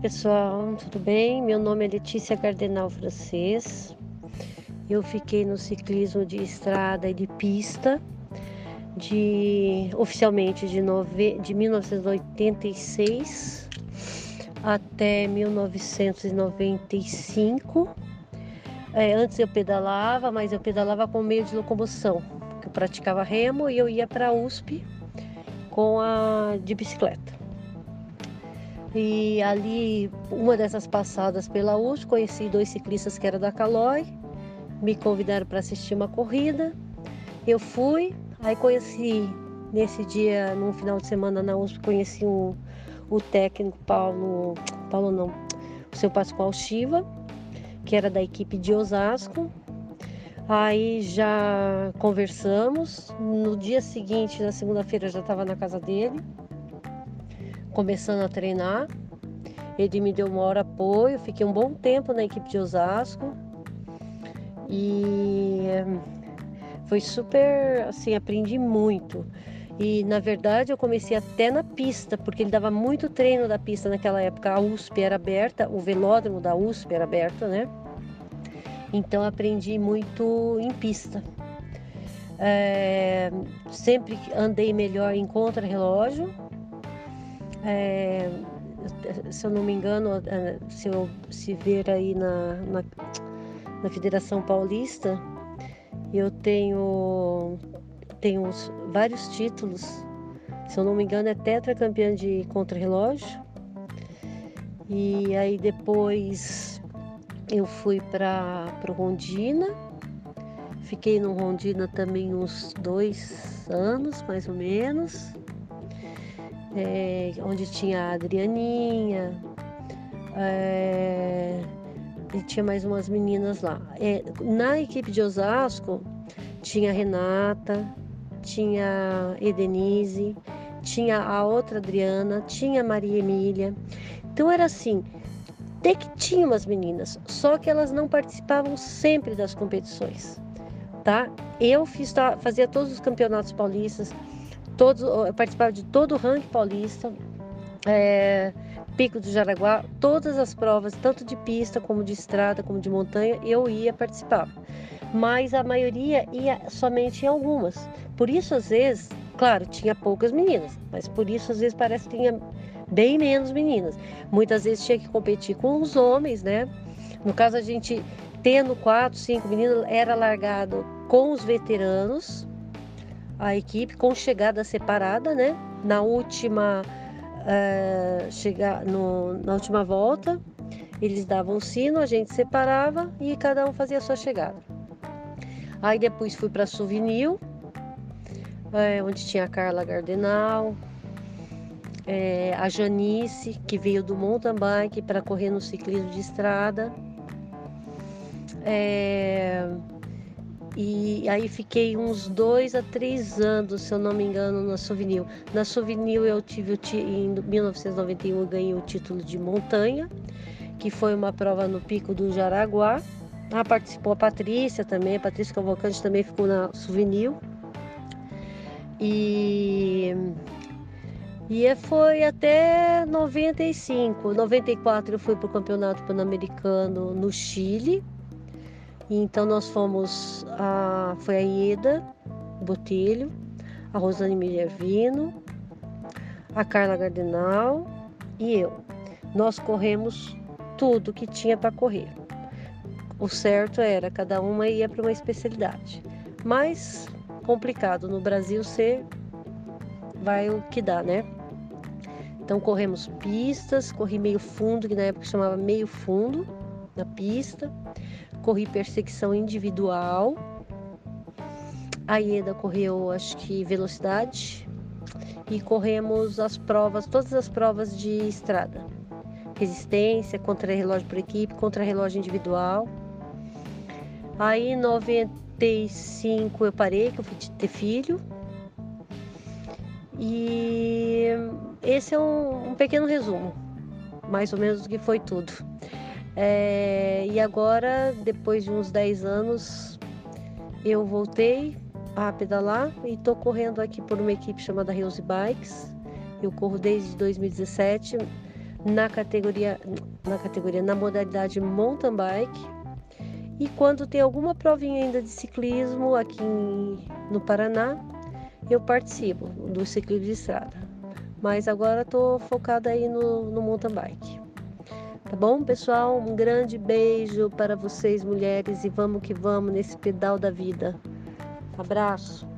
pessoal, tudo bem? Meu nome é Letícia Cardenal Francês. Eu fiquei no ciclismo de estrada e de pista de oficialmente de, nove, de 1986 até 1995. É, antes eu pedalava, mas eu pedalava com meio de locomoção. Eu praticava remo e eu ia para a USP com a de bicicleta. E ali, uma dessas passadas pela USP, conheci dois ciclistas que eram da Caloi, me convidaram para assistir uma corrida. Eu fui, aí conheci nesse dia, num final de semana na USP, conheci um, o técnico Paulo, Paulo não, o seu Pascoal Chiva, que era da equipe de Osasco. Aí já conversamos. No dia seguinte, na segunda-feira, já estava na casa dele, começando a treinar. Ele me deu uma hora apoio, fiquei um bom tempo na equipe de Osasco. E foi super, assim, aprendi muito. E na verdade eu comecei até na pista, porque ele dava muito treino da pista naquela época. A USP era aberta, o velódromo da USP era aberto, né? Então aprendi muito em pista. É, sempre andei melhor em contra-relógio. É, se eu não me engano, é, se eu se ver aí na, na na Federação Paulista, eu tenho, tenho vários títulos. Se eu não me engano, é tetracampeã de contrarrelógio. E aí depois eu fui para Rondina. Fiquei no Rondina também uns dois anos, mais ou menos. É, onde tinha a Adrianinha. É, e tinha mais umas meninas lá. É, na equipe de Osasco tinha a Renata, tinha a Edenise, tinha a outra Adriana, tinha a Maria Emília. Então era assim, até que tinha umas meninas, só que elas não participavam sempre das competições, tá? Eu fiz, fazia todos os campeonatos paulistas, todos, participava de todo o ranking paulista. É, Pico do Jaraguá, todas as provas, tanto de pista como de estrada, como de montanha, eu ia participar. Mas a maioria ia somente em algumas. Por isso, às vezes, claro, tinha poucas meninas, mas por isso, às vezes, parece que tinha bem menos meninas. Muitas vezes tinha que competir com os homens, né? No caso, a gente tendo quatro, cinco meninas, era largado com os veteranos, a equipe, com chegada separada, né? Na última é, chegar no, na última volta, eles davam o sino, a gente separava e cada um fazia a sua chegada. Aí depois fui para Souvenir, é, onde tinha a Carla Gardenal, é, a Janice, que veio do mountain bike para correr no ciclismo de estrada. É, e aí fiquei uns dois a três anos, se eu não me engano, na Souvenir. Na Souvenir eu tive em 1991 eu ganhei o título de montanha, que foi uma prova no Pico do Jaraguá. Ah, participou a Patrícia também, a Patrícia Cavalcante também ficou na Souvenir. E e foi até 95. 94 eu fui para o Campeonato Pan-Americano no Chile. Então nós fomos a foi a Ieda Botelho, a Rosane Minervino, a Carla Gardenal e eu. Nós corremos tudo que tinha para correr. O certo era cada uma ia para uma especialidade. Mas complicado no Brasil ser vai o que dá, né? Então corremos pistas, corri meio fundo, que na época chamava meio fundo na pista corri perseguição individual. A Ieda correu, acho que velocidade. E corremos as provas, todas as provas de estrada. Resistência, contra-relógio por equipe, contra-relógio individual. Aí em 95 eu parei, que eu fui ter filho. E esse é um, um pequeno resumo, mais ou menos do que foi tudo. É, e agora, depois de uns 10 anos, eu voltei a pedalar e estou correndo aqui por uma equipe chamada Hills Bikes. Eu corro desde 2017. na categoria, na categoria, na modalidade mountain bike. E quando tem alguma provinha ainda de ciclismo aqui no Paraná, eu participo do ciclismo de estrada. Mas agora estou focada aí no, no mountain bike. Tá bom, pessoal? Um grande beijo para vocês, mulheres, e vamos que vamos nesse pedal da vida. Abraço.